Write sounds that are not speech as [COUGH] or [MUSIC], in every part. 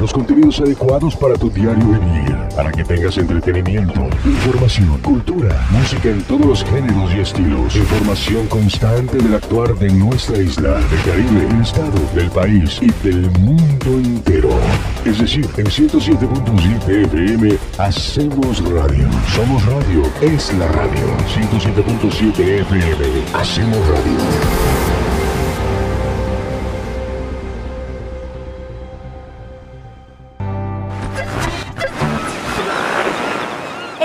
los contenidos adecuados para tu diario vivir, para que tengas entretenimiento, información, cultura, música en todos los géneros y estilos, información constante del actuar de nuestra isla, del Caribe, del estado, del país y del mundo entero. Es decir, en 107.7 FM hacemos radio. Somos radio, es la radio. 107.7 FM, hacemos radio.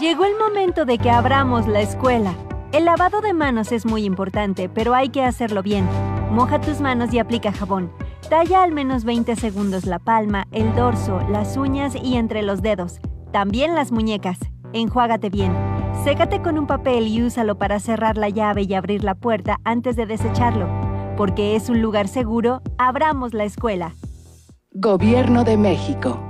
Llegó el momento de que abramos la escuela. El lavado de manos es muy importante, pero hay que hacerlo bien. Moja tus manos y aplica jabón. Talla al menos 20 segundos la palma, el dorso, las uñas y entre los dedos. También las muñecas. Enjuágate bien. Sécate con un papel y úsalo para cerrar la llave y abrir la puerta antes de desecharlo. Porque es un lugar seguro, abramos la escuela. Gobierno de México.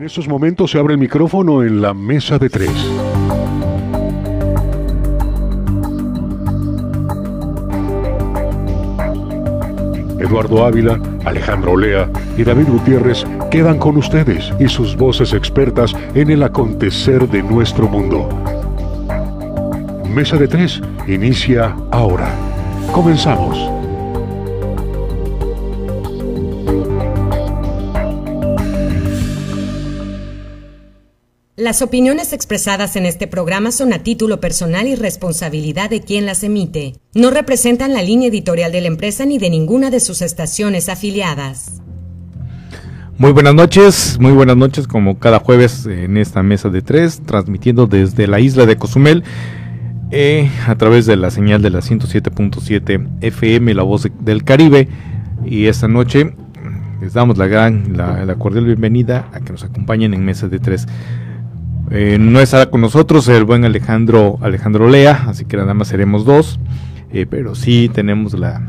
En estos momentos se abre el micrófono en la mesa de tres. Eduardo Ávila, Alejandro Olea y David Gutiérrez quedan con ustedes y sus voces expertas en el acontecer de nuestro mundo. Mesa de tres inicia ahora. Comenzamos. Las opiniones expresadas en este programa son a título personal y responsabilidad de quien las emite. No representan la línea editorial de la empresa ni de ninguna de sus estaciones afiliadas. Muy buenas noches, muy buenas noches como cada jueves en esta mesa de tres, transmitiendo desde la isla de Cozumel eh, a través de la señal de la 107.7 FM, la voz del Caribe. Y esta noche les damos la gran, la, la cordial bienvenida a que nos acompañen en mesa de tres. Eh, no estará con nosotros el buen Alejandro Alejandro Lea, así que nada más seremos dos, eh, pero sí tenemos la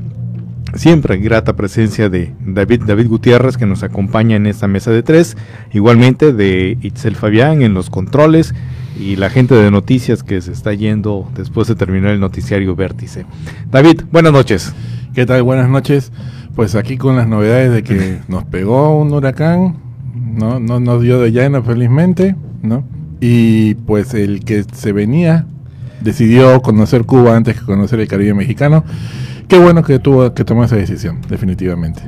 siempre grata presencia de David David Gutiérrez que nos acompaña en esta mesa de tres, igualmente de Itzel Fabián en los controles y la gente de noticias que se está yendo después de terminar el noticiario Vértice. David, buenas noches. ¿Qué tal? Buenas noches. Pues aquí con las novedades de que [LAUGHS] nos pegó un huracán, no, no nos dio de lleno felizmente, ¿no? Y pues el que se venía decidió conocer Cuba antes que conocer el Caribe mexicano. Qué bueno que tuvo que tomar esa decisión, definitivamente.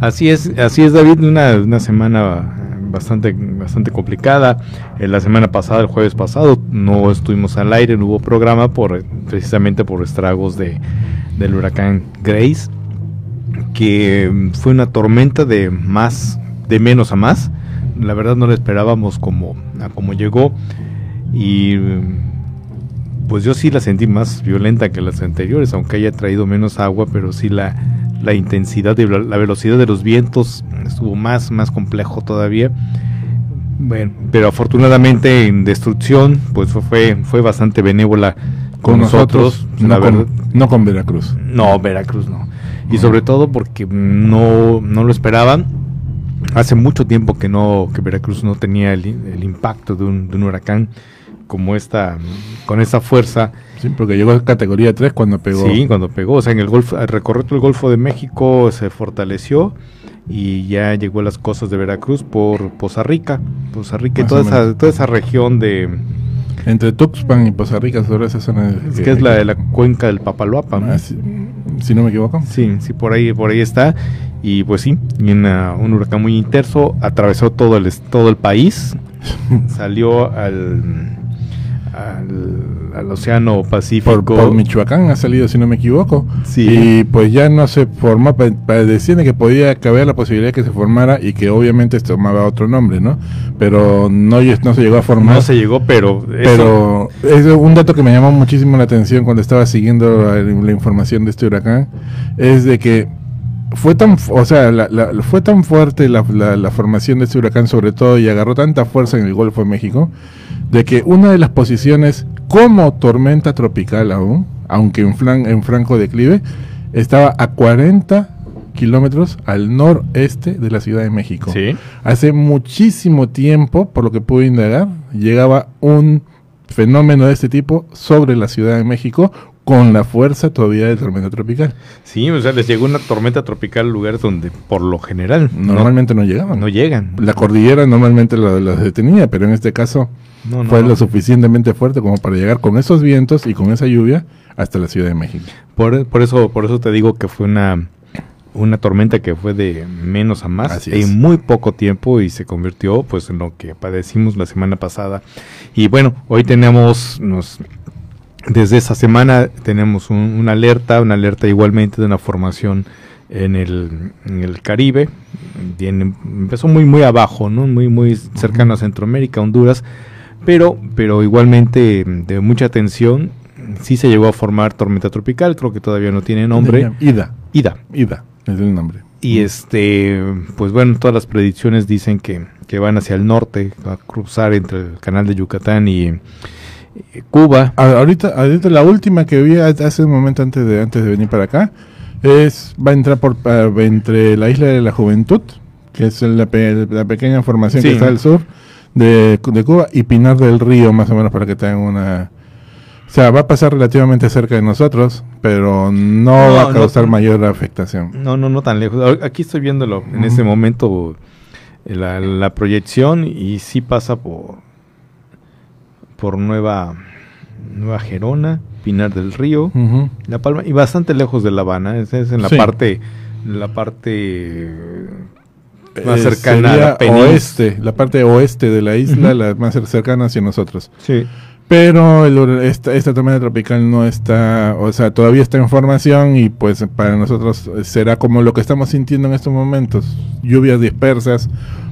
Así es, así es David, una, una semana bastante, bastante complicada. Eh, la semana pasada, el jueves pasado, no estuvimos al aire, no hubo programa por precisamente por estragos de, del huracán Grace, que fue una tormenta de más, de menos a más la verdad no la esperábamos como, a como llegó y pues yo sí la sentí más violenta que las anteriores, aunque haya traído menos agua, pero sí la, la intensidad y la velocidad de los vientos estuvo más, más complejo todavía. Bueno, pero afortunadamente en destrucción, pues fue, fue bastante benévola con, nosotros, no, con, no con Veracruz. No, Veracruz no. Y sobre todo porque no, no lo esperaban hace mucho tiempo que no que Veracruz no tenía el, el impacto de un, de un, huracán como esta con esa fuerza. Sí porque llegó a categoría 3 cuando pegó. Sí cuando pegó. O sea en el golfo recorrido el Golfo de México se fortaleció y ya llegó a las costas de Veracruz por Poza Rica, Poza Rica y toda esa, toda esa región de Entre Tuxpan y Poza Rica, sobre esa zona. es que es la de la cuenca del Papaloapan. ¿no? Ah, si, si no me equivoco. Sí, sí, por ahí, por ahí está. Y pues sí, una- un huracán muy intenso, atravesó todo el, todo el país, [LAUGHS] salió al, al, al Océano Pacífico. Por, por Michoacán ha salido, si no me equivoco. Sí. Y pues ya no se formó, decían que podía caber la posibilidad de que se formara y que obviamente se tomaba otro nombre, ¿no? Pero no, no se llegó a formar. no se llegó, pero, eso- Pero es un dato que me llamó muchísimo la atención cuando estaba siguiendo la, la información de este huracán, es de que fue tan, o sea, la- la- fue tan fuerte la, la- la formación de este huracán sobre todo y agarró tanta fuerza en el Golfo de México, de que una de las posiciones como tormenta tropical aún, aunque en, flan- en franco declive, estaba a 40 kilómetros al noreste de la Ciudad de México. Sí. Hace muchísimo tiempo, por lo que pude indagar, llegaba un fenómeno de este tipo sobre la Ciudad de México con la fuerza todavía de tormenta tropical. Sí, o sea, les llegó una tormenta tropical a lugares donde por lo general no- Normalmente no, no, llegaban. llegan. La cordillera normalmente lo- los detenía, pero en este caso No, no, fue no. lo suficientemente fuerte como para llegar con esos vientos y con esa lluvia hasta la Ciudad de México. Por, por eso, por eso te digo que fue una, una tormenta que fue de menos a más Así es. en muy poco tiempo y se convirtió pues en lo que padecimos la semana pasada. Y bueno, hoy tenemos nos desde esa semana tenemos un- una alerta, una alerta igualmente de una formación en el, en el Caribe. Empezó muy muy abajo, ¿no? Muy muy cercano a Centroamérica, Honduras, pero pero igualmente de mucha atención. Sí se llegó a formar tormenta tropical, creo que todavía no tiene nombre. Ida, Ida. Ida es el nombre. Y este, pues bueno, todas las predicciones dicen que, que van hacia el norte, a cruzar entre el canal de Yucatán y Cuba. Ahorita, ahorita la última que vi hace un momento antes de antes de venir para acá es va a entrar por entre la isla de la Juventud, que es la, pe- la pequeña formación Sí. que está al sur de, de Cuba y Pinar del Río más o menos para que tengan una o sea, va a pasar relativamente cerca de nosotros, pero no, No, va a causar no. mayor afectación. No, no, no tan lejos. Aquí estoy viéndolo en este momento eh, la, la proyección y sí pasa por por Nueva Nueva Gerona, Pinar del Río. La Palma y bastante lejos de La Habana. Es, es en la Sí. parte la parte eh, más Eh, cercana a la península. oeste, la parte oeste de la isla, la más cer- cercana hacia nosotros. Sí. Pero el esta, esta tormenta tropical no está, o sea, todavía está en formación y pues para nosotros eh, será como lo que estamos sintiendo en estos momentos. Lluvias dispersas,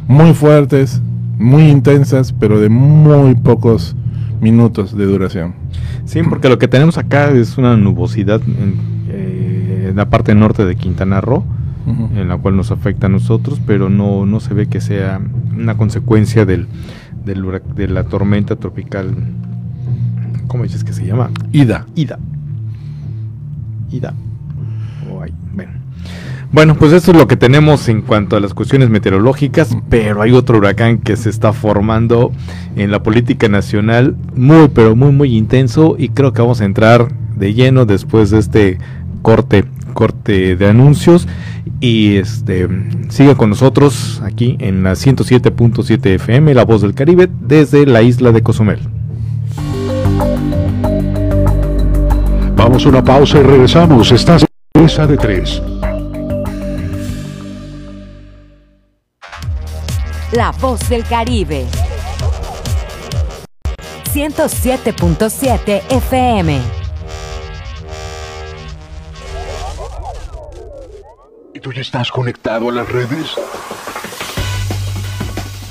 muy fuertes, muy intensas, pero de muy pocos minutos de duración. Sí, porque lo que tenemos acá es una nubosidad en, eh, en la parte norte de Quintana Roo, en la cual nos afecta a nosotros, pero no, no se ve que sea una consecuencia del, de la tormenta tropical. ¿Cómo dices que se llama? Ida. Ida. Ida. Bueno, pues eso es lo que tenemos en cuanto a las cuestiones meteorológicas, pero hay otro huracán que se está formando en la política nacional, muy, pero muy, muy intenso, y creo que vamos a entrar de lleno después de este corte, corte de anuncios, y este siga con nosotros aquí en la 107.7 FM, La Voz del Caribe, desde la isla de Cozumel. Vamos a una pausa y regresamos. Estás en Mesa de Tres. La voz del Caribe. 107.7 FM. ¿Y tú ya estás conectado a las redes?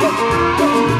Thank you.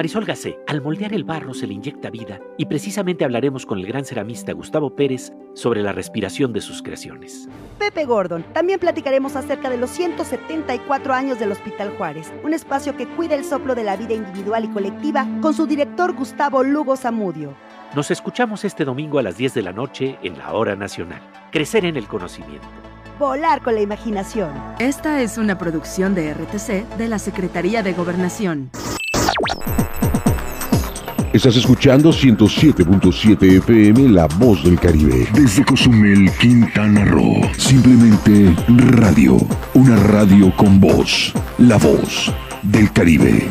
Marisol Gacé, al moldear el barro se le inyecta vida y precisamente hablaremos con el gran ceramista Gustavo Pérez sobre la respiración de sus creaciones. Pepe Gordon. También platicaremos acerca de los 174 años del Hospital Juárez, un espacio que cuida el soplo de la vida individual y colectiva con su director Gustavo Lugo Zamudio. Nos escuchamos este domingo a las 10 de la noche en la Hora Nacional. Crecer en el conocimiento. Volar con la imaginación. Esta es una producción de RTC de la Secretaría de Gobernación. Estás escuchando 107.7 FM La Voz del Caribe. Desde Cozumel, Quintana Roo. Simplemente radio. Una radio con voz. La Voz del Caribe.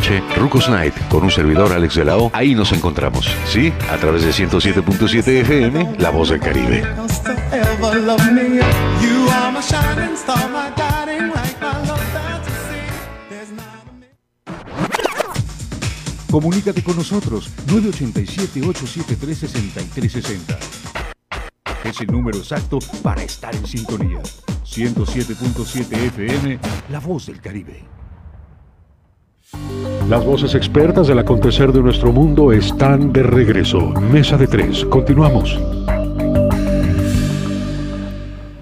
noche, Rucos Night, con un servidor Alex de la. Ahí nos encontramos, ¿sí? A través de 107.7 FM, La Voz del Caribe. Comunícate con nosotros 987-873-6360. Es el número exacto para estar en sintonía. 107.7 FM, La Voz del Caribe. Las voces expertas del acontecer de nuestro mundo están de regreso. Mesa de tres. Continuamos.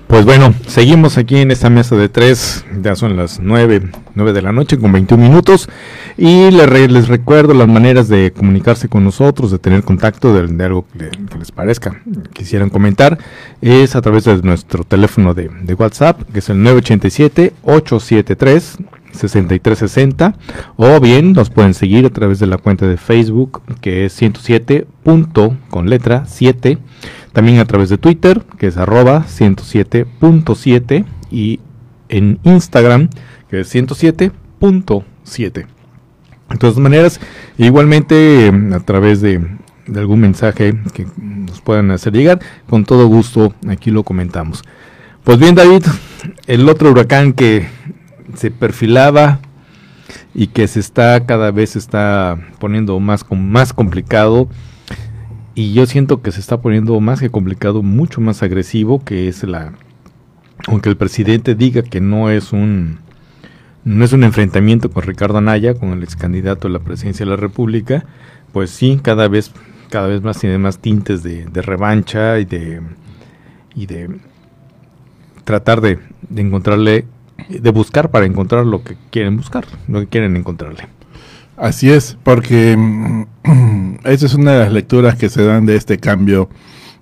Pues bueno, seguimos aquí en esta mesa de tres, ya son las nueve, nueve de la noche con 21 minutos y les, re- les recuerdo las maneras de comunicarse con nosotros, de tener contacto de, algo que, les parezca, quisieran comentar, es a través de nuestro teléfono de, WhatsApp, que es el 987-873-6360 o bien nos pueden seguir a través de la cuenta de Facebook, que es 107. punto con letra 7 también a través de Twitter, que es arroba 107.7 y en Instagram, que es 107.7. De todas maneras, igualmente eh, a través de algún mensaje que nos puedan hacer llegar, con todo gusto aquí lo comentamos. Pues bien, David, el otro huracán que se perfilaba y que se está cada vez se está poniendo más, más complicado. Y yo siento que se está poniendo más que complicado, mucho más agresivo, que es la, aunque el presidente diga que no es un, no es un enfrentamiento con Ricardo Anaya, con el ex candidato a la presidencia de la República, pues sí, cada vez, cada vez más tiene más tintes de, de revancha y de, y de tratar de, de encontrarle, de buscar para encontrar lo que quieren buscar, lo que quieren encontrarle. Así es, porque mm, [CLEARS THROAT] esa es una de las lecturas que se dan de este cambio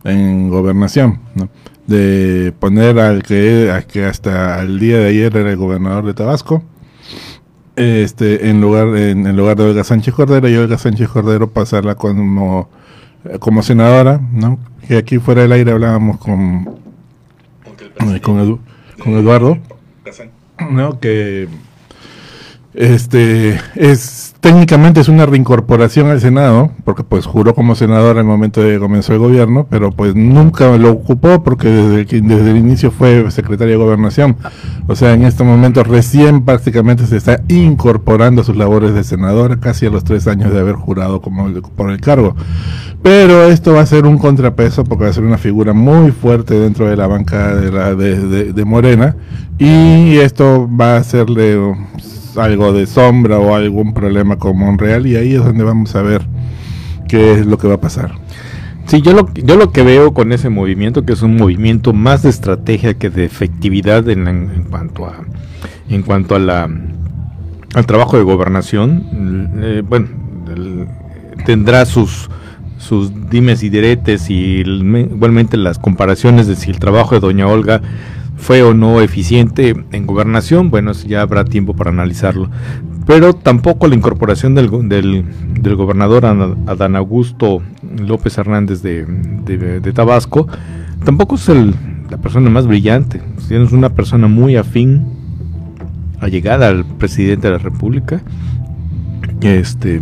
en gobernación, ¿no? de poner al que, al que hasta el día de ayer era el gobernador de Tabasco, este, en lugar en, en lugar de Olga Sánchez Cordero y Olga Sánchez Cordero pasarla como eh, como senadora, ¿no? Que aquí fuera del aire hablábamos con con, Edu- con Eduardo ¿no? Que este es técnicamente es una reincorporación al Senado, porque pues juró como senador al momento de comenzó el gobierno, pero pues nunca lo ocupó porque desde, que- desde el inicio fue secretario de gobernación. O sea, en este momento recién prácticamente se está incorporando a sus labores de senadora, casi a los tres años de haber jurado como el- por el cargo. Pero esto va a ser un contrapeso porque va a ser una figura muy fuerte dentro de la banca de, la, de, de- Morena y esto va a hacerle algo de sombra o algún problema con Monreal y ahí es donde vamos a ver qué es lo que va a pasar. Sí, yo lo, yo lo que veo con ese movimiento, que es un movimiento más de estrategia que de efectividad en, en- cuanto a en cuanto a la al trabajo de gobernación, eh, bueno, tendrá sus sus dimes y diretes y igualmente las comparaciones de si el trabajo de doña Olga fue o no eficiente en gobernación, bueno, ya habrá tiempo para analizarlo. Pero tampoco la incorporación del, del, del gobernador Adán Augusto López Hernández de, de- de Tabasco, tampoco es el- la persona más brillante. Es una persona muy afín, allegada al presidente de la República. Este,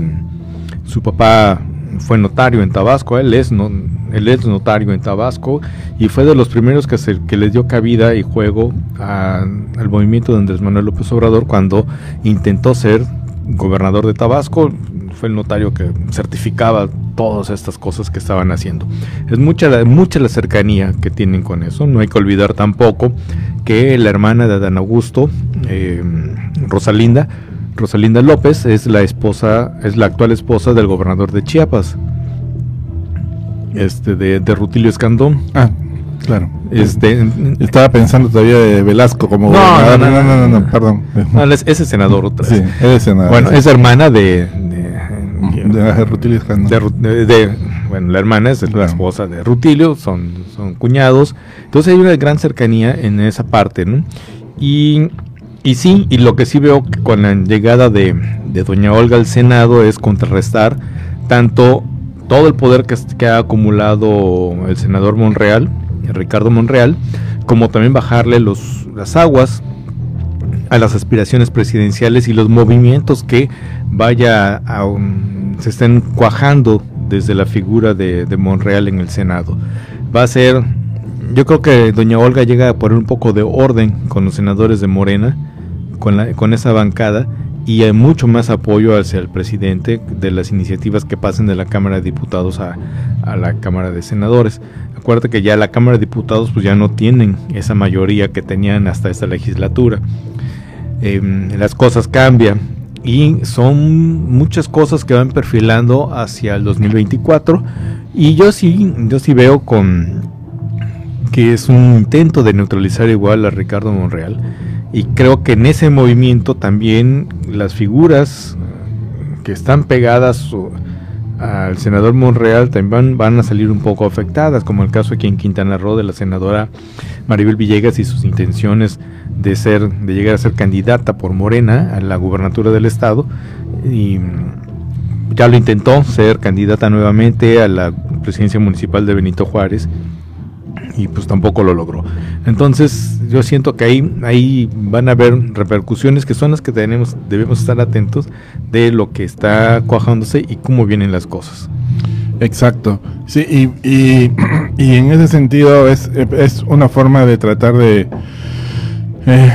su papá fue notario en Tabasco, él es, él es notario en Tabasco y fue de los primeros que, se, dio cabida y juego al movimiento de Andrés Manuel López Obrador cuando intentó ser gobernador de Tabasco, fue el notario que certificaba todas estas cosas que estaban haciendo. Es mucha mucha la cercanía que tienen con eso, no hay que olvidar tampoco que la hermana de Adán Augusto, eh, Rosalinda, Rosalinda López es la esposa, es la actual esposa del gobernador de Chiapas, este de, de Rutilio Escandón. Ah, claro. Este, Estaba pensando todavía de Velasco como No, gobernador. no, no, no, no, no, perdón. no, él es- ese senador otra Sí, vez. él es senador. Bueno, sí. es hermana de, de, de Rutilio Escandón. de bueno, la hermana es la esposa de Rutilio, son, son cuñados. Entonces hay una gran cercanía en esa parte, ¿no? Y, y sí, y lo que sí veo que con la llegada de, doña Olga al Senado es contrarrestar tanto todo el poder que, ha acumulado el senador Monreal, Ricardo Monreal, como también bajarle los, las aguas a las aspiraciones presidenciales y los movimientos que vaya a, se estén cuajando desde la figura de, de Monreal en el Senado. Va a ser, yo creo que doña Olga llega a poner un poco de orden con los senadores de Morena, con, la, con esa bancada, y hay mucho más apoyo hacia el presidente de las iniciativas que pasen de la Cámara de Diputados a, a la Cámara de Senadores. Acuérdate que ya la Cámara de Diputados pues ya no tienen esa mayoría que tenían hasta esta legislatura. Em, las cosas cambian y son muchas cosas que van perfilando hacia el 2024 y yo sí yo sí veo con que es un intento de neutralizar igual a Ricardo Monreal y creo que en ese movimiento también las figuras eh, que están pegadas al senador Monreal también van, a salir un poco afectadas, como el caso aquí en Quintana Roo de la senadora Maribel Villegas y sus intenciones de ser, de llegar a ser candidata por Morena a la gubernatura del estado. Y ya lo intentó ser candidata nuevamente a la presidencia municipal de Benito Juárez y pues tampoco lo logró. Entonces yo siento que ahí, ahí van a haber repercusiones que son las que tenemos, debemos estar atentos de lo que está cuajándose y cómo vienen las cosas. Exacto. Sí, y, y, [CLEARS THROAT] en ese sentido es, es una forma de tratar de eh,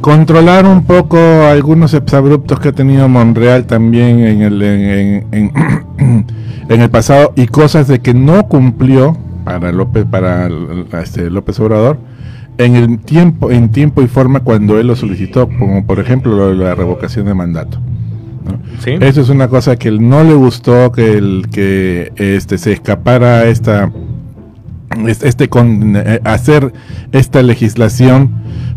controlar un poco algunos exabruptos que ha tenido Monreal también en el, en- en [CLEARS THROAT] el pasado y cosas de que no cumplió para López, para este, López Obrador en el tiempo, en tiempo y forma cuando él lo solicitó, como por ejemplo la revocación de mandato. ¿no? ¿Sí? Eso es una cosa que él no le gustó que el que este se escapara esta este, este con eh, hacer esta legislación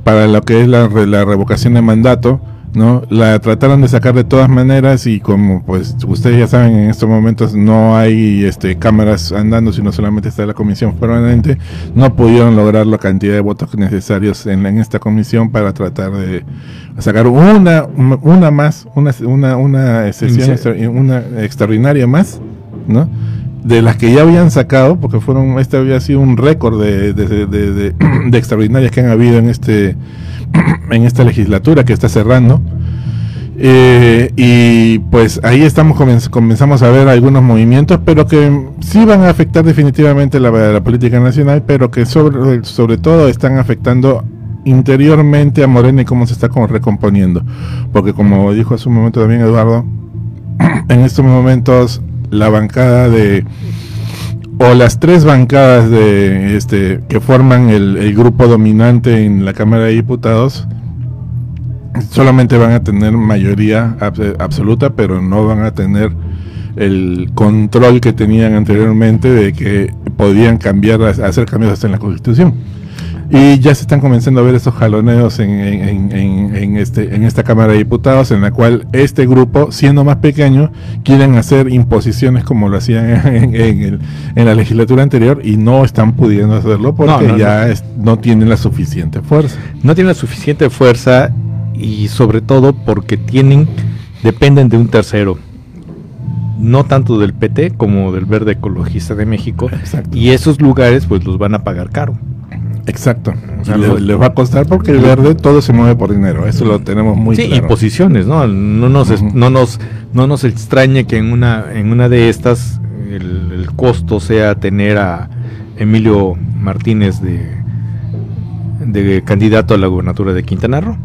para lo que es la, la revocación de mandato, ¿no? La trataron de sacar de todas maneras y como pues ustedes ya saben en estos momentos no hay este cámaras andando sino solamente está la comisión permanente, no pudieron lograr la cantidad de votos necesarios en, en esta comisión para tratar de sacar una una más, una una una sesión extra- una extraordinaria más, ¿no? de las que ya habían sacado, porque fueron, este había sido un récord de- de- de [CLEARS THROAT] extraordinarias que han habido en este [CLEARS THROAT] en esta legislatura que está cerrando. Eh, y pues ahí estamos comenzamos a ver algunos movimientos, pero que sí van a afectar definitivamente la, la política nacional, pero que sobre, sobre todo están afectando interiormente a Morena y cómo se está como recomponiendo. Porque como dijo hace un momento también Eduardo, [CLEARS THROAT] en estos momentos la bancada de o las tres bancadas de este que forman el, grupo dominante en la Cámara de Diputados solamente van a tener mayoría absoluta, pero no van a tener el control que tenían anteriormente de que podían cambiar, hacer cambios hasta en la Constitución. Y ya se están comenzando a ver esos jaloneos en, en, este, en esta Cámara de Diputados, en la cual este grupo, siendo más pequeño, quieren hacer imposiciones como lo hacían [LAUGHS] en, la legislatura anterior y no están pudiendo hacerlo porque ya no tienen la suficiente fuerza. No tienen la suficiente fuerza y sobre todo porque tienen, dependen de un tercero no tanto del PT como del Verde Ecologista de México y esos lugares pues los van a pagar caro. Exacto. les va a costar porque el verde todo se mueve por dinero. Eso lo tenemos muy sí, y posiciones, ¿no? No nos, no nos, no nos extrañe que en una, en una de estas el, el costo sea tener a Emilio Martínez de, de candidato a la gubernatura de Quintana Roo.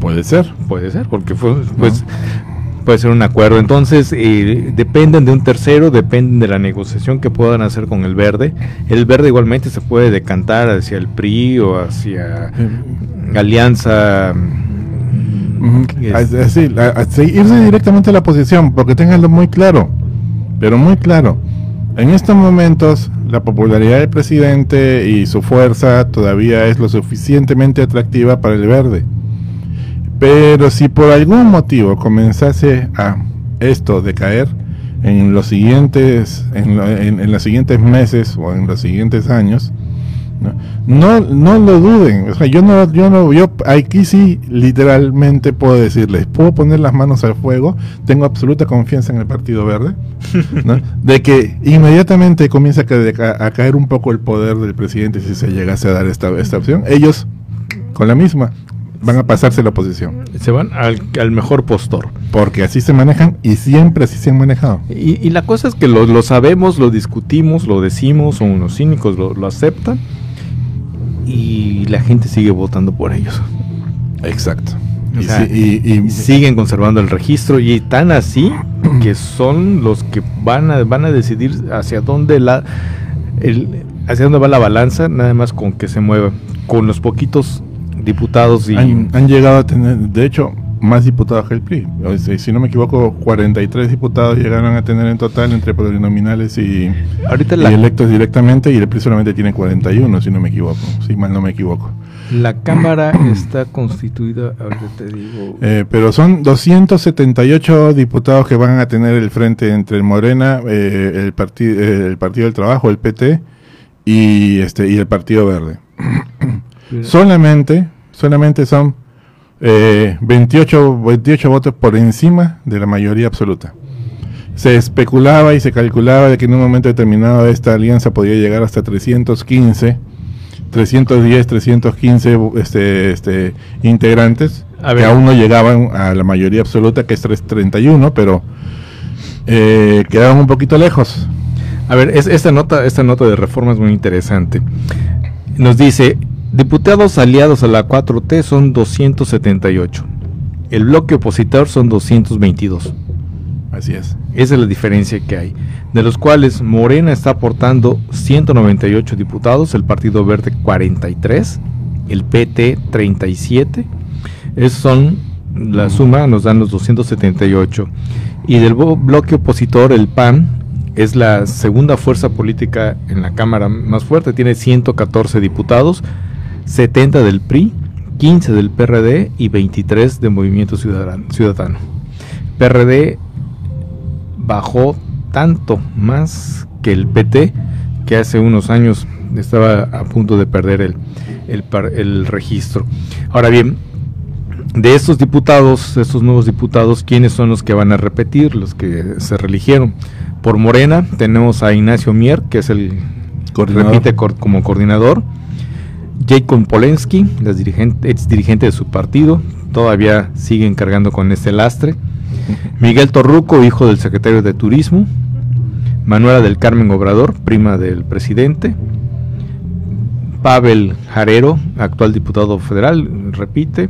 Puede ser. Puede ser, porque fue, pues puede ser un acuerdo. Entonces, eh, dependen de un tercero, dependen de la negociación que puedan hacer con el verde. El verde igualmente se puede decantar hacia el PRI o hacia Alianza. irse directamente a la posición, porque tenganlo muy claro, pero muy claro. En estos momentos, la popularidad del presidente y su fuerza todavía es lo suficientemente atractiva para el verde. Pero si por algún motivo comenzase a esto decaer en los siguientes, en, los siguientes meses o en los siguientes años, no, no, lo duden. O sea, yo no, yo no, yo aquí sí literalmente puedo decirles, puedo poner las manos al fuego, tengo absoluta confianza en el Partido Verde, [LAUGHS] de que inmediatamente comienza a, caer un poco el poder del presidente si se llegase a dar esta, esta opción. Ellos con la misma van a pasarse la oposición. Se van al, mejor postor. Porque así se manejan y siempre así se han manejado. Y, la cosa es que lo, sabemos, lo discutimos, lo decimos, son unos cínicos, lo, aceptan y la gente sigue votando por ellos. Exacto. y, siguen conservando el registro y tan así que son los que van a, van a decidir hacia dónde la el, hacia dónde va la balanza, nada más con que se mueva. Con los poquitos diputados y... Han, llegado a tener, de hecho, más diputados que el PRI. Si no me equivoco, 43 diputados llegaron a tener en total entre plurinominales y, Ahorita y electos directamente y el PRI solamente tiene 41, si no me equivoco, si mal no me equivoco. La Cámara [CLEARS THROAT] está constituida, ahorita te digo... Eh, pero son 278 diputados que van a tener el frente entre el Morena, eh, el, partido eh, el Partido del Trabajo, el PT, y, este, y el Partido Verde. Solamente, solamente son 28, eh, 28 votos por encima de la mayoría absoluta. Se especulaba y se calculaba de que en un momento determinado esta alianza podía llegar hasta 315, 310, 315 este, este, integrantes, que aún no llegaban a la mayoría absoluta, que es 331, pero eh, quedaban un poquito lejos. A ver, es, esta, nota, esta nota de reforma es muy interesante. Nos dice, Diputados aliados a la 4T son 278. El bloque opositor son 222. Así es. Esa es la diferencia que hay. De los cuales Morena está aportando 198 diputados, el Partido Verde 43, el PT 37. Esos son la suma, nos dan los 278. Y del bloque opositor, el PAN, es la segunda fuerza política en la Cámara más fuerte, tiene 114 diputados 70 del PRI, 15 del PRD y 23 de Movimiento Ciudadano. PRD bajó tanto más que el PT, que hace unos años estaba a punto de perder el, el, registro. Ahora bien, de estos diputados, estos nuevos diputados, ¿quiénes son los que van a repetir, los que se religieron? Por Morena tenemos a Ignacio Mier, que es el repite como coordinador Jacob Polensky, ex dirigente de su partido, todavía sigue encargando con este lastre. Miguel Torruco, hijo del secretario de Turismo. Manuela del Carmen Obrador, prima del presidente. Pavel Jarero, actual diputado federal, repite.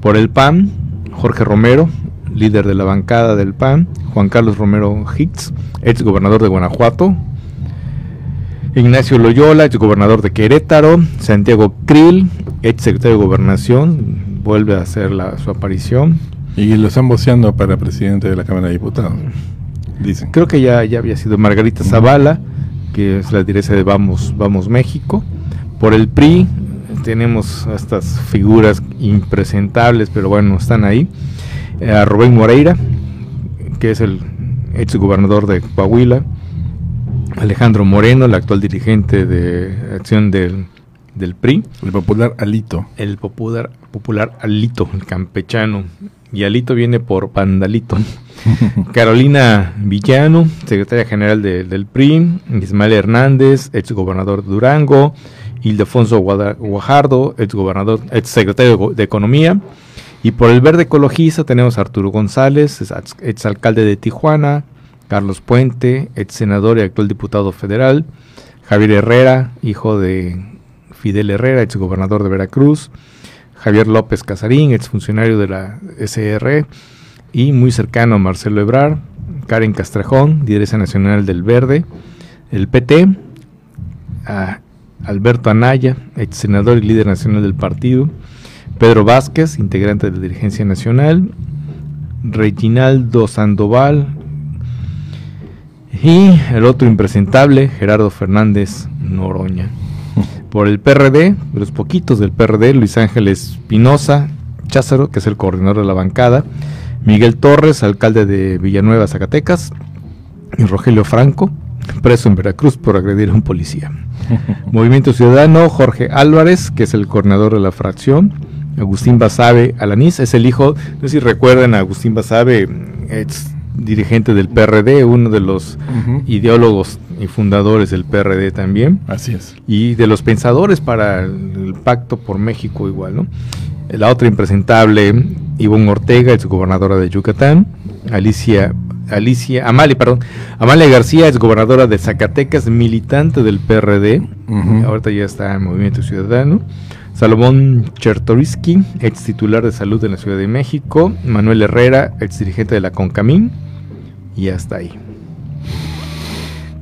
Por el PAN, Jorge Romero, líder de la bancada del PAN. Juan Carlos Romero Hicks, ex gobernador de Guanajuato. Ignacio Loyola, ex gobernador de Querétaro. Santiago Krill, ex secretario de Gobernación, vuelve a hacer su aparición. Y lo están voceando para presidente de la Cámara de Diputados. Dicen. Creo que ya, ya había sido Margarita Zavala, que es la directora de Vamos, Vamos México. Por el PRI tenemos estas figuras impresentables, pero bueno, están ahí. Eh, a Rubén Moreira, que es el ex gobernador de Coahuila. Alejandro Moreno, el actual dirigente de acción del, del PRI. El popular Alito. El popular, popular Alito, el campechano y Alito viene por Pandalito. [LAUGHS] Carolina Villano, secretaria general del PRI, Ismael Hernández, ex gobernador de Durango, Ildefonso Guajardo, ex gobernador, ex secretario de Economía, y por el verde ecologista tenemos a Arturo González, ex alcalde de Tijuana, Carlos Puente, ex senador y actual diputado federal, Javier Herrera, hijo de Fidel Herrera, ex gobernador de Veracruz, Javier López Casarín, exfuncionario de la SR, y muy cercano a Marcelo Ebrar, Karen Castrejón, lideresa nacional del Verde, el PT, a Alberto Anaya, ex senador y líder nacional del partido, Pedro Vázquez, integrante de la dirigencia nacional, Reginaldo Sandoval y el otro impresentable, Gerardo Fernández Noroña por el PRD, los poquitos del PRD, Luis Ángel Espinosa Cházaro, que es el coordinador de la bancada, Miguel Torres, alcalde de Villanueva, Zacatecas, y Rogelio Franco, preso en Veracruz por agredir a un policía. [LAUGHS] Movimiento Ciudadano, Jorge Álvarez, que es el coordinador de la fracción, Agustín Basabe Alanís, es el hijo, no sé si recuerdan a Agustín Basabe, ex dirigente del PRD, uno de los ideólogos y fundadores del PRD también. Así es. Y de los pensadores para el, pacto por México igual, ¿no? La otra impresentable, Ivonne Ortega, ex gobernadora de Yucatán, Alicia Alicia, Amalia, perdón, Amalia García, ex gobernadora de Zacatecas, militante del PRD, ahorita ya está en Movimiento Ciudadano. Salomón Chertorisky, ex titular de salud en la Ciudad de México. Manuel Herrera, ex dirigente de la CONCAMIN. Y hasta ahí.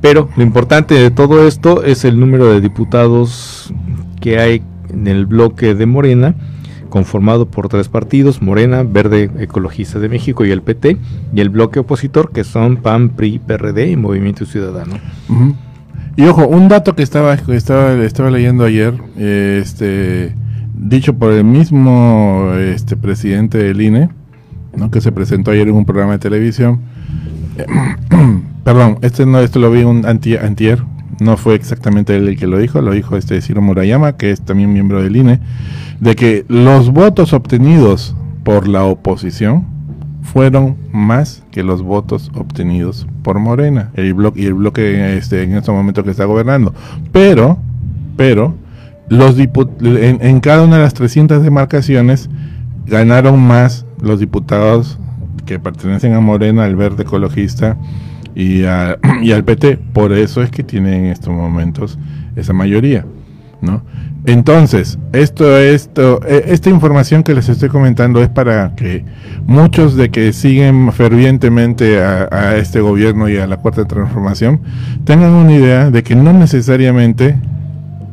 Pero lo importante de todo esto es el número de diputados que hay en el bloque de Morena, conformado por tres partidos, Morena, Verde Ecologista de México y el PT, y el bloque opositor que son PAN, PRI, PRD y Movimiento Ciudadano. Y ojo, un dato que estaba, estaba, estaba leyendo ayer, este, dicho por el mismo este, presidente del INE, ¿no? que se presentó ayer en un programa de televisión. [CLEARS THROAT] perdón, este no, esto lo vi un antier, no fue exactamente él el que lo dijo, lo dijo este Ciro Murayama, que es también miembro del INE, de que los votos obtenidos por la oposición fueron más que los votos obtenidos por Morena el bloque y el bloque este, en este momento que está gobernando. Pero, pero, los en, en, cada una de las 300 demarcaciones ganaron más los diputados que pertenecen a Morena, al Verde Ecologista y, [CLEARS THROAT] y al PT. Por eso es que tienen en estos momentos esa mayoría. ¿no? Entonces, esto, esto, e, esta información que les estoy comentando es para que muchos de que siguen fervientemente a, este gobierno y a la cuarta transformación tengan una idea de que no necesariamente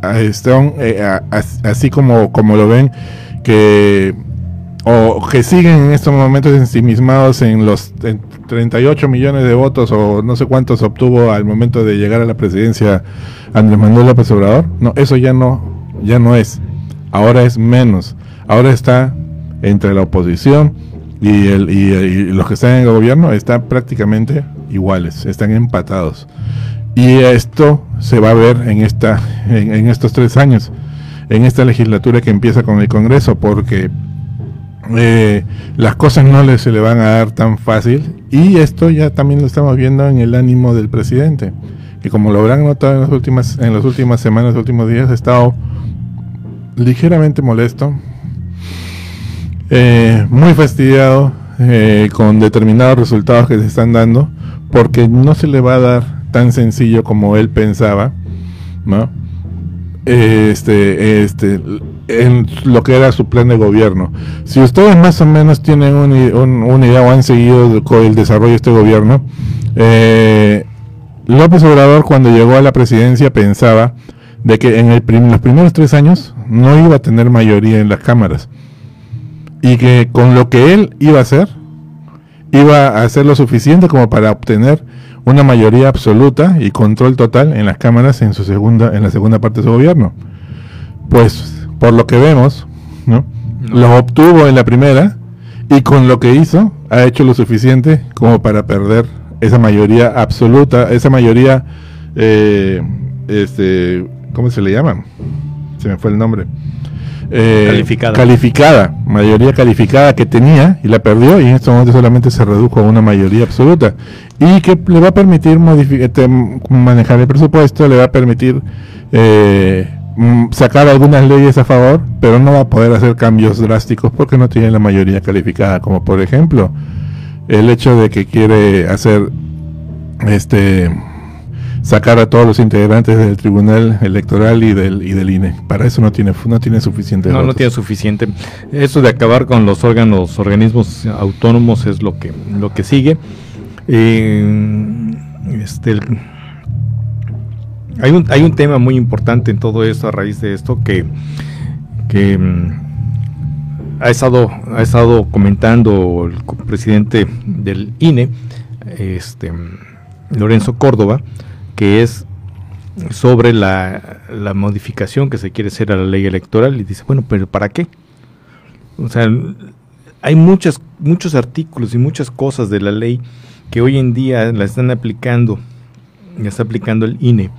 están eh, así como, como lo ven que o que siguen en estos momentos ensimismados en los 38 millones de votos o no sé cuántos obtuvo al momento de llegar a la presidencia Andrés Manuel López Obrador. No, eso ya no, ya no es. Ahora es menos. Ahora está entre la oposición y, el, y, los que están en el gobierno están prácticamente iguales, están empatados. Y esto se va a ver en, esta, en estos tres años, en esta legislatura que empieza con el Congreso, porque eh, las cosas no se le van a dar tan fácil y esto ya también lo estamos viendo en el ánimo del presidente que como lo habrán notado en las últimas en las últimas semanas, los últimos días ha estado ligeramente molesto, eh, muy fastidiado eh, con determinados resultados que se están dando, porque no se le va a dar tan sencillo como él pensaba, ¿no? Este, este, en lo que era su plan de gobierno. Si ustedes más o menos tienen un, un- una idea o han seguido con el desarrollo de este gobierno, eh, López Obrador cuando llegó a la presidencia pensaba de que en el prim- los primeros tres años no iba a tener mayoría en las cámaras y que con lo que él iba a hacer iba a hacer lo suficiente como para obtener una mayoría absoluta y control total en las cámaras en su segunda en la segunda parte de su gobierno. Pues por lo que vemos, ¿no? Lo obtuvo en la primera y con lo que hizo ha hecho lo suficiente como para perder esa mayoría absoluta, esa mayoría eh, este, ¿cómo se le llama? Se me fue el nombre. Eh, Calificada. calificada, mayoría calificada que tenía y la perdió y en este momento solamente se redujo a una mayoría absoluta y que le va a permitir este, manejar el presupuesto, le va a permitir eh, mm, sacar algunas leyes a favor, pero no va a poder hacer cambios drásticos porque no tiene la mayoría calificada, como por ejemplo el hecho de que quiere hacer este sacar a todos los integrantes del Tribunal Electoral y del y del INE. Para eso no tiene no tiene suficiente No, no tiene suficiente. Eso de acabar con los órganos, organismos autónomos es lo que lo que sigue. Eh, este, el- hay un hay un tema muy importante en todo esto a raíz de esto que que mm, ha estado ha estado comentando el presidente del INE, este Lorenzo Córdoba, que es sobre la, la modificación que se quiere hacer a la ley electoral y dice, bueno, pero ¿para qué? O sea, hay muchas, muchos artículos y muchas cosas de la ley que hoy en día la están aplicando, ya está aplicando el INE,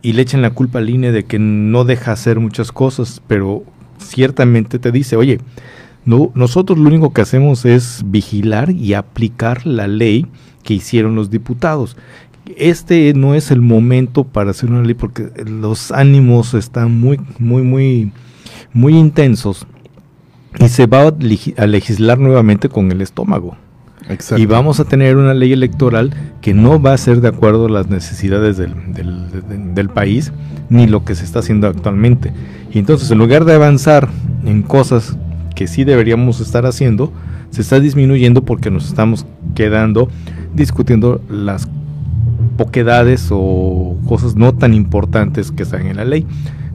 y le echan la culpa al INE de que no deja hacer muchas cosas, pero ciertamente te dice, oye, no, nosotros lo único que hacemos es vigilar y aplicar la ley que hicieron los diputados. Este no es el momento para hacer una ley porque los ánimos están muy, muy, muy, muy intensos y se va a, legi- a legislar nuevamente con el estómago. Exacto. Y vamos a tener una ley electoral que no va a ser de acuerdo a las necesidades del, del- de- del país ni lo que se está haciendo actualmente. Y entonces en lugar de avanzar en cosas que sí deberíamos estar haciendo, se está disminuyendo porque nos estamos quedando discutiendo las poquedades o cosas no tan importantes que están en la ley.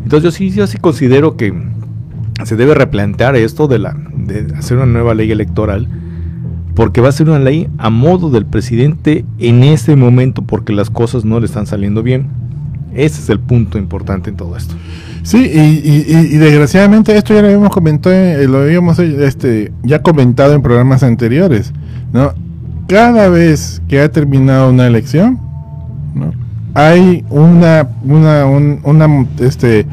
Entonces yo sí, yo sí considero que se debe replantear esto de la de hacer una nueva ley electoral porque va a ser una ley a modo del presidente en este momento porque las cosas no le están saliendo bien. Ese es el punto importante en todo esto. Sí, y, y- y- desgraciadamente esto ya lo habíamos comentado, eh, lo habíamos eh, este, ya comentado en programas anteriores, ¿no? Cada vez que ha terminado una elección, ¿no? hay una, una, un- una este,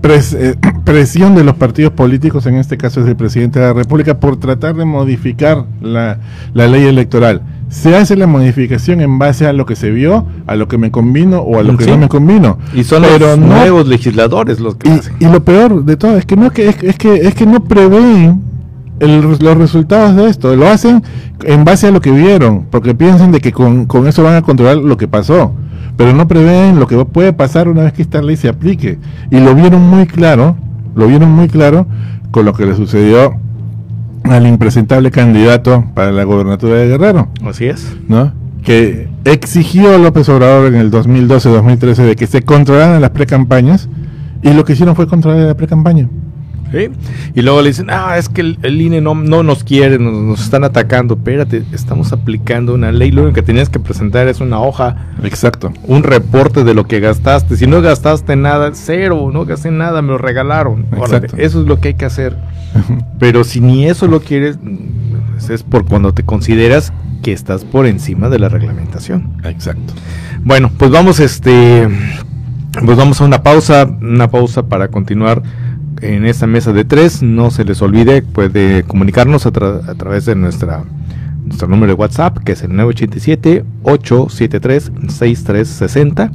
pres- eh, [CLEARS THROAT] presión de los partidos políticos, en este caso es el presidente de la República, por tratar de modificar la, la ley electoral. Se hace la modificación en base a lo que se vio, a lo que me convino o a lo que Sí. no me convino. Y son Pero los no- nuevos legisladores los que y, hacen. y lo peor de todo es que no es que es, es que es que no prevén el- los resultados de esto, lo hacen en base a lo que vieron, porque piensan de que con, con eso van a controlar lo que pasó, pero no prevén lo que puede pasar una vez que esta ley se aplique. Y lo vieron muy claro, lo vieron muy claro con lo que le sucedió al impresentable candidato para la gobernatura de Guerrero. Así es. ¿no? que exigió a López Obrador en el 2012-2013 de que se controlaran las precampañas y lo que hicieron fue controlar la precampaña. ¿Sí? Y luego le dicen, ah, es que el, el INE no, no nos quiere, nos, nos están atacando. Espérate, estamos aplicando una ley. Lo único que tenías que presentar es una hoja, Exacto. un reporte de lo que gastaste. Si no gastaste nada, cero, no gasté nada, me lo regalaron. Órale, Exacto. eso es lo que hay que hacer. [LAUGHS] Pero si ni eso lo quieres, mm, es por cuando te consideras que estás por encima de la reglamentación. Exacto. Bueno, pues vamos este pues vamos a una pausa, una pausa para continuar en esta mesa de tres. No se les olvide, puede comunicarnos a, tra- a través de nuestra nuestro número de WhatsApp, que es el 987 873 6360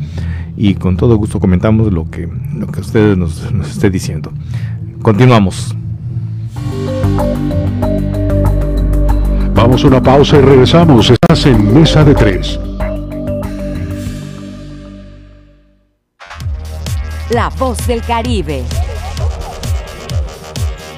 y con todo gusto comentamos lo que, lo que ustedes nos, nos esté diciendo. Continuamos. Vamos a una pausa y regresamos. Estás en Mesa de Tres. La voz del Caribe.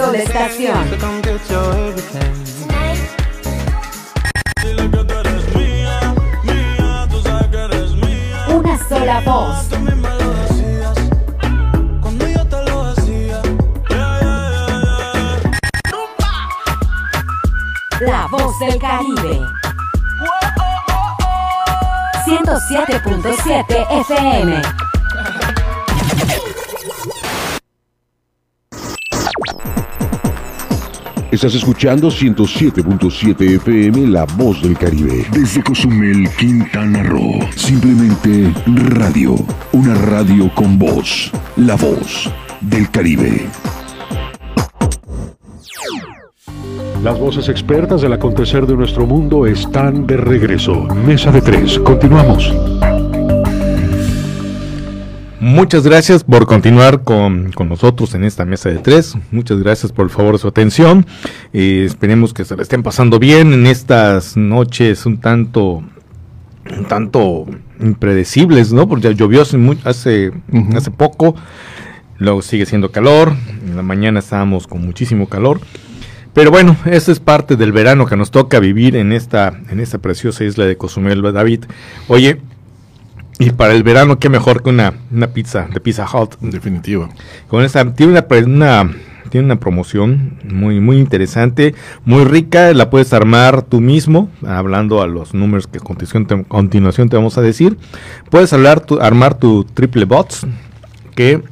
Sola estación. Una sola voz. La voz del Caribe. 107.7 FM. Estás escuchando 107.7 FM La Voz del Caribe. Desde Cozumel, Quintana Roo. Simplemente radio. Una radio con voz. La Voz del Caribe. Las voces expertas del acontecer de nuestro mundo están de regreso. Mesa de tres. Continuamos. Muchas gracias por continuar con, con nosotros en esta mesa de tres. Muchas gracias por el favor de su atención. Eh, esperemos que se la estén pasando bien en estas noches un tanto, un tanto impredecibles, ¿no? Porque ya llovió hace, hace, hace poco. Luego sigue siendo calor. En la mañana estábamos con muchísimo calor. Pero bueno, eso es parte del verano que nos toca vivir en esta, en esta preciosa isla de Cozumel, David. Oye, y para el verano, qué mejor que una, una pizza de Pizza Hut. Definitivo. Con esta, tiene una, una, tiene una promoción muy, muy interesante, muy rica. La puedes armar tú mismo, hablando a los números que a continuación te, a continuación te vamos a decir. Puedes hablar tu, armar tu triple bots, que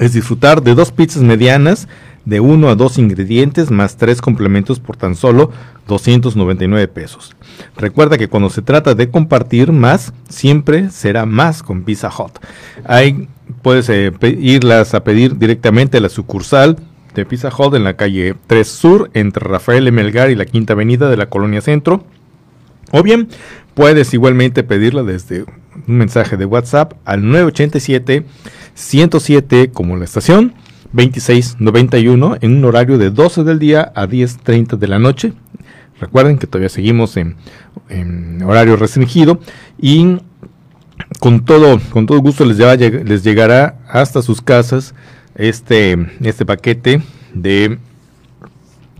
es disfrutar de dos pizzas medianas de uno a dos ingredientes más tres complementos por tan solo 299 pesos. Recuerda que cuando se trata de compartir más, siempre será más con Pizza Hut. Ahí puedes eh, irlas a pedir directamente a la sucursal de Pizza Hut en la calle 3 Sur, entre Rafael Emelgar y la Quinta Avenida de la Colonia Centro. O bien, puedes igualmente pedirla desde un mensaje de WhatsApp al 987 107 como la estación 2691 en un horario de 12 del día a 10.30 de la noche. Recuerden que todavía seguimos en, horario restringido y con todo, con todo gusto les, les llegará hasta sus casas este, este paquete de,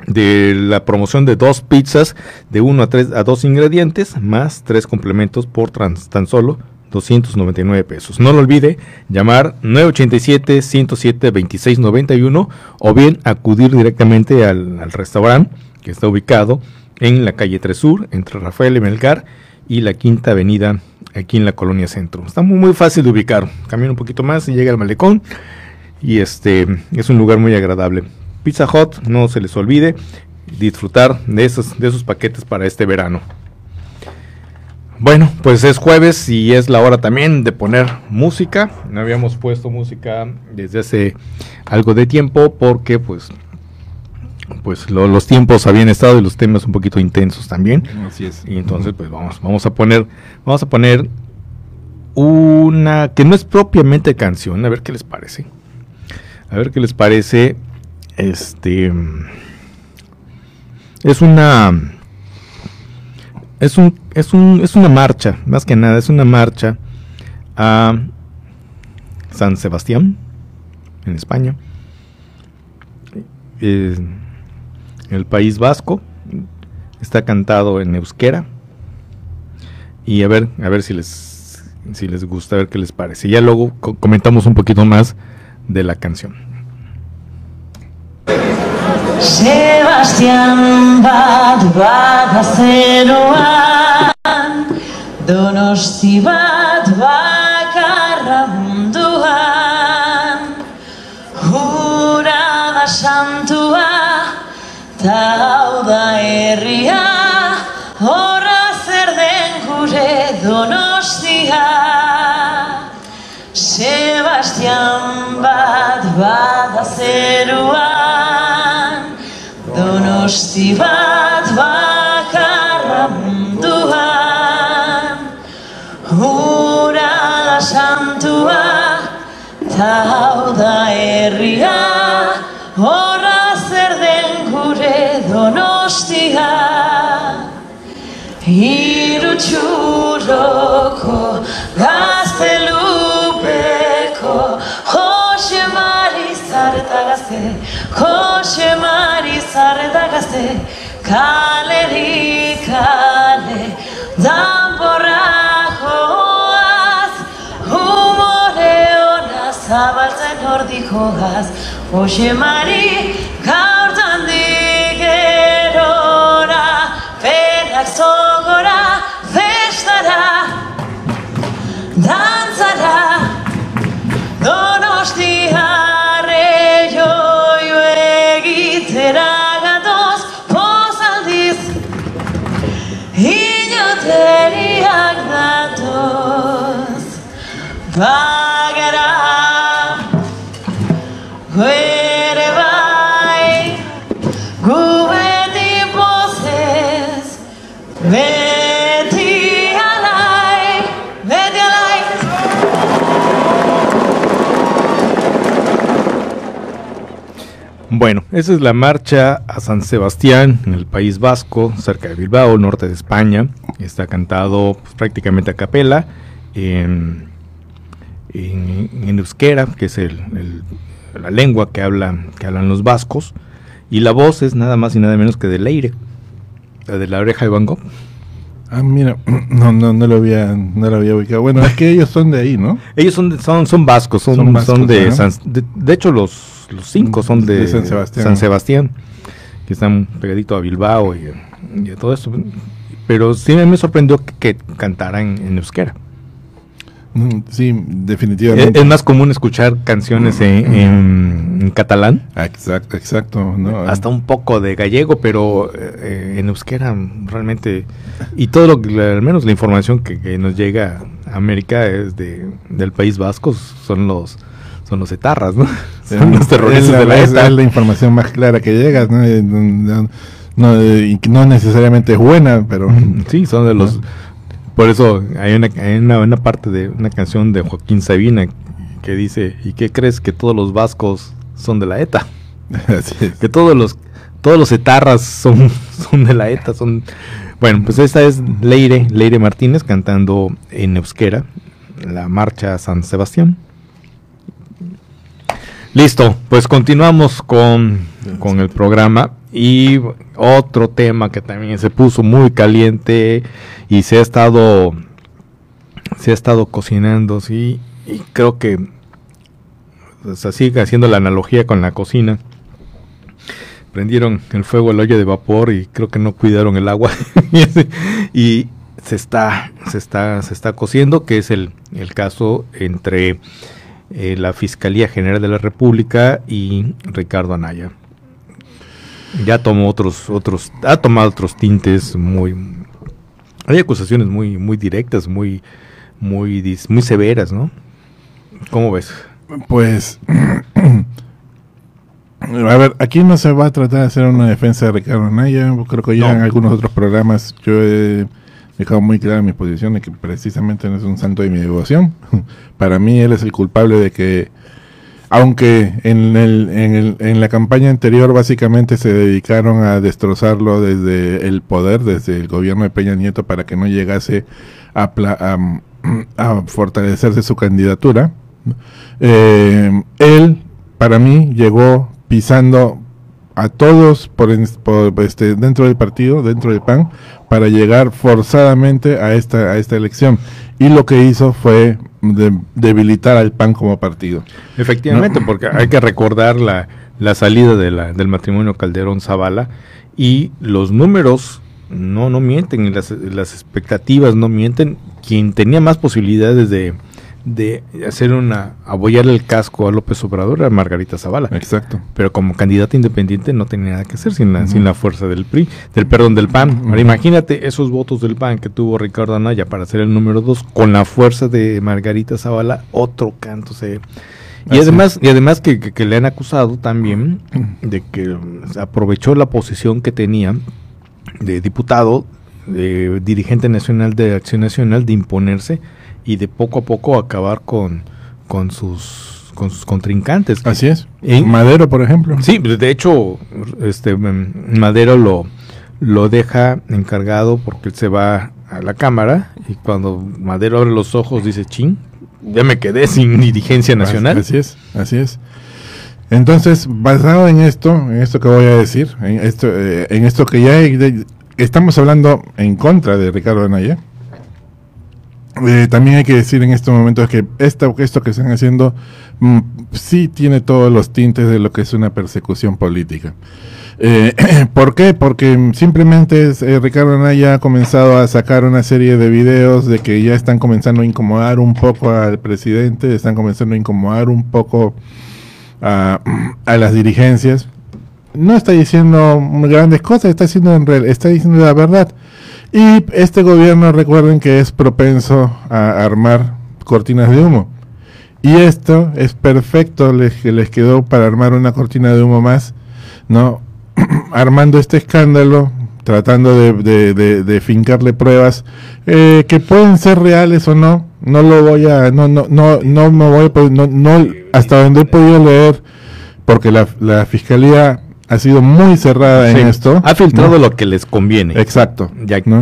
de la promoción de dos pizzas de 1 a 3 a 2 ingredientes más tres complementos por tan solo 299 pesos. No lo olvide llamar 987-107-2691 o bien acudir directamente al, restaurante que está ubicado en la calle 3 Sur, entre Rafael y Melgar y la Quinta Avenida, aquí en la Colonia Centro. Está muy, muy fácil de ubicar. Camina un poquito más y llega al malecón y este es un lugar muy agradable. Pizza Hut, no se les olvide disfrutar de esos, de esos paquetes para este verano. Bueno, pues es jueves y es la hora también de poner música. No habíamos puesto música desde hace algo de tiempo porque pues pues los tiempos habían estado y los temas un poquito intensos también. Así es. Y entonces pues vamos vamos a poner vamos a poner una que no es propiamente canción, a ver qué les parece. A ver qué les parece. Este es una es, un, es, un, es una marcha, más que nada, es una marcha a San Sebastián, en España. el País Vasco está cantado en euskera. Y a ver, a ver si les, si les gusta, a ver qué les parece. Ya luego comentamos un poquito más de la canción. Sebastian bat bat azeroan Donosti bat bakarra munduan. Hura da santua Ta hau da herria Horra zer den gure donostia. Sebastian bat bat azeroan Donosti bat bakarra munduan Hura da santua Ta hau da herria Horra zer den gure donostia. Hiru txurroko gaztelupeko Jose Mari zareta gazte Jose Mari zareta gazte Kaleri kale Danborra joaz Humore ona zabaltzen hordiko gaz. Jose Mari gaurtan digerora Penak zogora festara Dantzara Bagara Guere bai Gu beti pozez Beti alai Beti alai Bueno, esa es la marcha a San Sebastián, en el País Vasco, cerca de Bilbao, norte de España. Está cantado pues, prácticamente a capela en, en, en euskera, que es el, el- la lengua que, hablan que hablan los vascos. Y la voz es nada más y nada menos que de Leire, la de la oreja de Van Gogh. Ah, mira, [CLEARS THROAT] no, no, no lo había, no lo había ubicado. Bueno, es que ellos son de ahí, ¿no? Ellos son, son, son vascos, son, Son de, ¿no? San- de, de hecho los, los cinco son de, De San Sebastián. San Sebastián, que están pegadito a Bilbao y, y a todo eso. Pero sí me sorprendió que, que cantaran en euskera. Mm, Sí, definitivamente. es más común escuchar canciones en, en- en catalán, Exacto, exacto. No, hasta un poco de gallego, pero eh, en euskera realmente... Y todo lo que, al menos la información que, que nos llega a América es de, del País Vasco, son los son los etarras, ¿no? [LAUGHS] Son los terroristas es la, de la ETA. es la información más clara que llega, ¿no? No, no, no necesariamente es buena, pero Sí, son de los... Por eso hay una, hay una, una parte de una canción de Joaquín Sabina que dice, ¿y qué crees que todos los vascos son de la ETA? [LAUGHS] así es. Que todos los todos los etarras son, [LAUGHS] son de la ETA, son... Bueno, pues esta es Leire, Leire Martínez cantando en euskera, la marcha a San Sebastián. Listo, pues continuamos con, con el programa y otro tema que también se puso muy caliente y se ha estado se ha estado cocinando, sí, y creo que o sea, sigue haciendo la analogía con la cocina. Prendieron el fuego el olla de vapor y creo que no cuidaron el agua [LAUGHS] y se está se está se está cociendo que es el, el caso entre eh, la Fiscalía General de la República y Ricardo Anaya. Ya tomó otros otros ha tomado otros tintes muy hay acusaciones muy muy directas, muy muy muy severas, ¿no? ¿Cómo ves? Pues, [CLEARS THROAT] a ver, aquí no se va a tratar de hacer una defensa de Ricardo Anaya. Creo que ya No. en algunos otros programas yo he dejado muy clara mi posición de que precisamente no es un santo de mi devoción. [LAUGHS] Para mí él es el culpable de que, aunque en, el, en, el, en la campaña anterior básicamente se dedicaron a destrozarlo desde el poder, desde el gobierno de Peña Nieto, para que no llegase a, a, a fortalecerse su candidatura. Eh, él, para mí, llegó pisando a todos por, por, este, dentro del partido, dentro del PAN, para llegar forzadamente a esta, a esta elección. Y lo que hizo fue de- debilitar al PAN como partido. Efectivamente, porque hay que recordar la, la salida de la, del matrimonio Calderón Zavala y los números no, no mienten, y las, las expectativas no mienten. Quien tenía más posibilidades de, de hacer una, apoyarle el casco a López Obrador era Margarita Zavala. Exacto. Pero como candidata independiente no tenía nada que hacer sin la, sin la fuerza del PRI, del perdón, del PAN. Ahora imagínate esos votos del PAN que tuvo Ricardo Anaya para ser el número dos con la fuerza de Margarita Zavala, otro canto se y Así además, y además que, que- que le han acusado también de que aprovechó la posición que tenía de diputado, de dirigente nacional de Acción Nacional, de imponerse y de poco a poco acabar con, con sus con sus contrincantes. Así es. ¿Eh? Madero, por ejemplo. Sí, de hecho, este mm, Madero lo, lo deja encargado porque él se va a la cámara y cuando Madero abre los ojos dice, ching, ya me quedé sin dirigencia nacional. Así es, así es. Entonces, basado en esto, en esto que voy a decir, en esto, eh, en esto que ya estamos hablando en contra de Ricardo Anaya, eh, también hay que decir en estos momentos que esto, esto que están haciendo mm, sí tiene todos los tintes de lo que es una persecución política. Eh, [CLEARS THROAT] ¿Por qué? Porque simplemente eh, Ricardo Anaya ha comenzado a sacar una serie de videos de que ya están comenzando a incomodar un poco al presidente, están comenzando a incomodar un poco a, [CLEARS THROAT] las dirigencias. No está diciendo grandes cosas, está diciendo, en real- está diciendo la verdad. Y este gobierno, recuerden que es propenso a armar cortinas de humo. Y esto es perfecto, les, les quedó para armar una cortina de humo más, ¿no? [CLEARS THROAT] Armando este escándalo, tratando de, de, fincarle pruebas eh, que pueden ser reales o no. No lo voy a, no, no, no, no me voy no, no, hasta donde he podido leer, porque la, la fiscalía ha sido muy cerrada Sí, en esto. Ha filtrado ¿no? lo que les conviene. Exacto.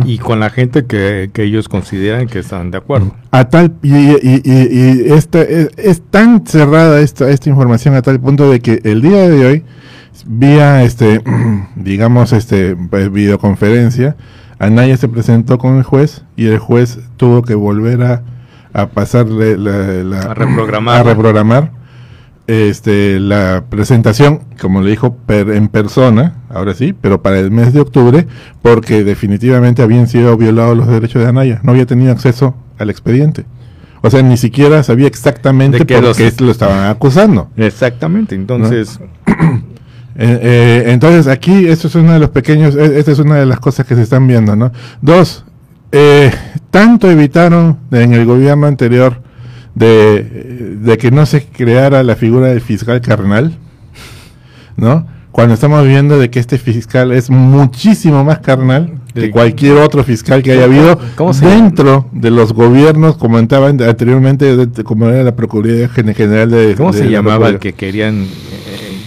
Y con la gente que, que ellos consideran que están de acuerdo. a tal y, y- y- y esta es, es tan cerrada esta esta información a tal punto de que el día de hoy vía, este, [CLEARS THROAT] digamos, este, pues, videoconferencia, Anaya se presentó con el juez y el juez tuvo que volver a, a pasarle la, la- A reprogramar. a reprogramar, este, la presentación, como le dijo, per- en persona, ahora sí, pero para el mes de octubre, porque definitivamente habían sido violados los derechos de Anaya. No había tenido acceso al expediente. O sea, ni siquiera sabía exactamente De qué por los- qué lo estaban acusando. Exactamente, entonces... Eh, eh, entonces aquí esto es uno de los pequeños, eh, esta es una de las cosas que se están viendo, ¿no? Dos, eh, tanto evitaron en el gobierno anterior de, de que no se creara la figura del fiscal carnal, ¿no? Cuando estamos viendo de que este fiscal es muchísimo más carnal que cualquier otro fiscal que haya habido ¿Cómo se dentro de los gobiernos, comentaban anteriormente, de- como era la Procuraduría Gen- General de... ¿Cómo de se la llamaba el que querían, eh,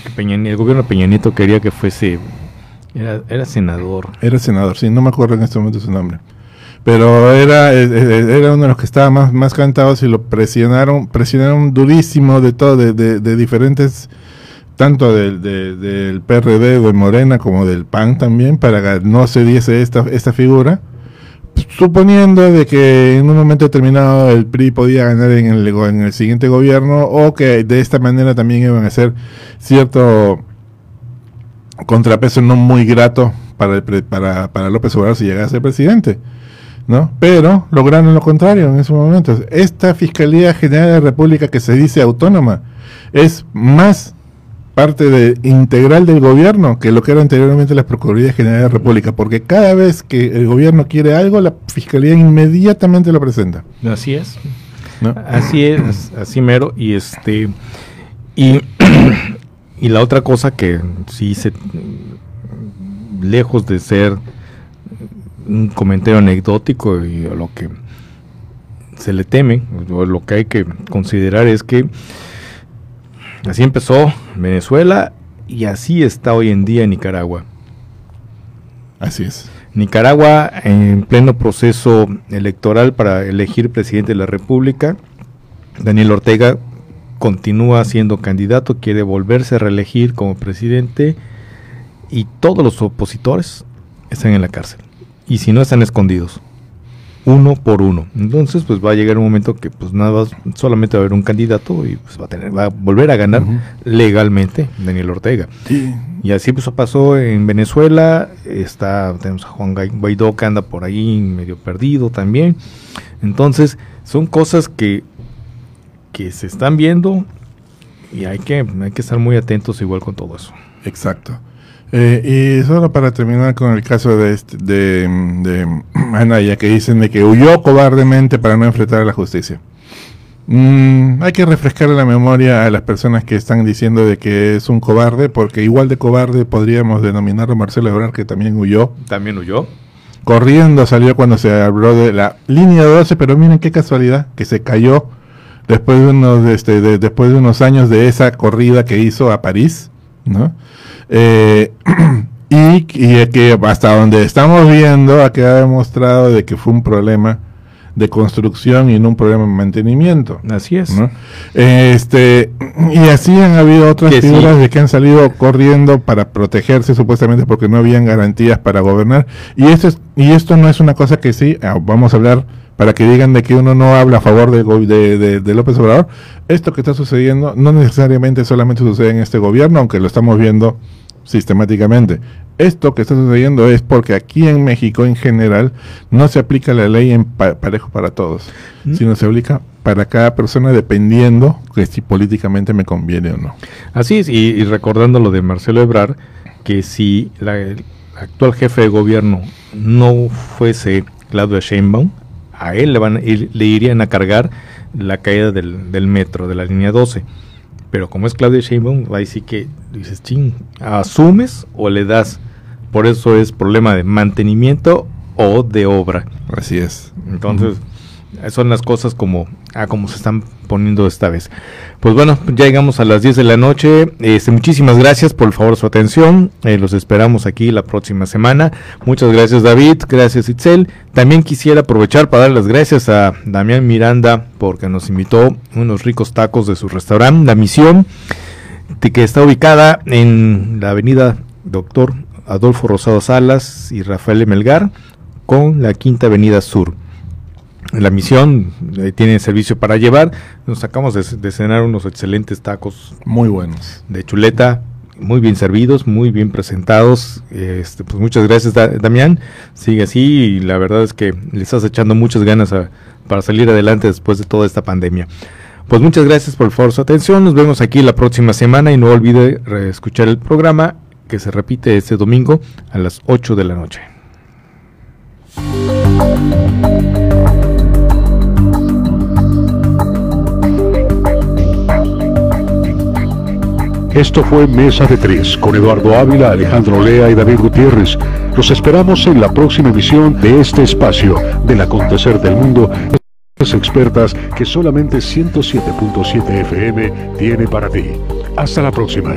que Peña- el gobierno Peña Nieto quería que fuese, era, era senador? Era senador, sí, no me acuerdo en este momento su nombre. Pero era, eh, eh, era uno de los que estaba más, más cantados y lo presionaron, presionaron durísimo de todo, de, de- de diferentes, tanto del, de- del PRD, de Morena, como del PAN también, para que no se diese esta, esta figura, suponiendo de que en un momento determinado el PRI podía ganar en el, en el siguiente gobierno o que de esta manera también iban a ser cierto contrapeso no muy grato para, el para, para López Obrador si llegara a ser presidente. ¿No? Pero lograron lo contrario en esos momentos. Esta Fiscalía General de la República que se dice autónoma es más parte de, integral del gobierno que lo que era anteriormente la Procuraduría General de la República, porque cada vez que el gobierno quiere algo, la Fiscalía inmediatamente lo presenta. Así es. ¿no? Así es, así mero. Y este. Y, [CLEARS THROAT] y la otra cosa que sí se. Lejos de ser un comentario anecdótico y a lo que se le teme, lo que hay que considerar es que así empezó Venezuela y así está hoy en día Nicaragua. Así es. Nicaragua en pleno proceso electoral para elegir presidente de la República. Daniel Ortega continúa siendo candidato, quiere volverse a reelegir como presidente y todos los opositores están en la cárcel. Y si no están escondidos, uno por uno. Entonces, pues va a llegar un momento que pues nada solamente va a haber un candidato y pues va a tener, va a volver a ganar legalmente Daniel Ortega. Sí. Y así pues pasó en Venezuela, está, tenemos a Juan Guaidó que anda por ahí medio perdido también. Entonces, son cosas que, que se están viendo y hay que, hay que estar muy atentos igual con todo eso. Exacto. Eh, y solo para terminar con el caso de, este- de, de [CLEARS THROAT] Anaya, que dicen de que huyó cobardemente para no enfrentar a la justicia. Mm, hay que refrescar la memoria a las personas que están diciendo de que es un cobarde, porque igual de cobarde podríamos denominarlo Marcelo Ebrard, que también huyó. También huyó. Corriendo salió cuando se habló de la línea 12, pero miren qué casualidad, que se cayó después de unos, este, de- después de unos años de esa corrida que hizo a París, ¿no? Eh, [CLEARS THROAT] y, y que hasta donde estamos viendo ha quedado demostrado de que fue un problema de construcción y no un problema de mantenimiento. Así es. ¿no? Este, y así han habido otras Que sí. figuras de que han salido corriendo para protegerse supuestamente porque no habían garantías para gobernar. Y esto, es, y esto no es una cosa que sí, ah, vamos a hablar para que digan de que uno no habla a favor de, de, de- de López Obrador. Esto que está sucediendo no necesariamente solamente sucede en este gobierno, aunque lo estamos viendo sistemáticamente. Esto que está sucediendo es porque aquí en México en general no se aplica la ley en pa- parejo para todos, ¿Mm? sino se aplica para cada persona dependiendo que si políticamente me conviene o no. Así es, y, y recordando lo de Marcelo Ebrard, que si la, el actual jefe de gobierno no fuese Claudia Sheinbaum, a él le, van, a le irían a cargar la caída del, del metro, de la línea 12. Pero como es Claudia Sheinbaum, ahí sí que dices, ching, ¿asumes o le das? Por eso es problema de mantenimiento o de obra. Así es. Entonces, son las cosas como, ah, como se están poniendo esta vez. Pues bueno, ya llegamos a las 10 de la noche. Este, muchísimas gracias por favor su atención. Eh, los esperamos aquí la próxima semana. Muchas gracias David, gracias Itzel. También quisiera aprovechar para dar las gracias a Damián Miranda porque nos invitó unos ricos tacos de su restaurante, La Misión. que está ubicada en la avenida Doctor Adolfo Rosado Salas y Rafael Melgar con la Quinta Avenida Sur. La misión eh, tiene servicio para llevar. Nos sacamos de, de cenar unos excelentes tacos. Muy buenos. De chuleta, muy bien servidos, muy bien presentados. Este, pues muchas gracias, Da- Damián. Sigue así y la verdad es que le estás echando muchas ganas a- para salir adelante después de toda esta pandemia. Pues muchas gracias por, por su atención. Nos vemos aquí la próxima semana y no olvide escuchar el programa que se repite este domingo a las 8 de la noche. Esto fue Mesa de Tres con Eduardo Ávila, Alejandro Lea y David Gutiérrez. Los esperamos en la próxima emisión de este espacio del acontecer del mundo. Expertas que solamente 107.7 FM tiene para ti. Hasta la próxima.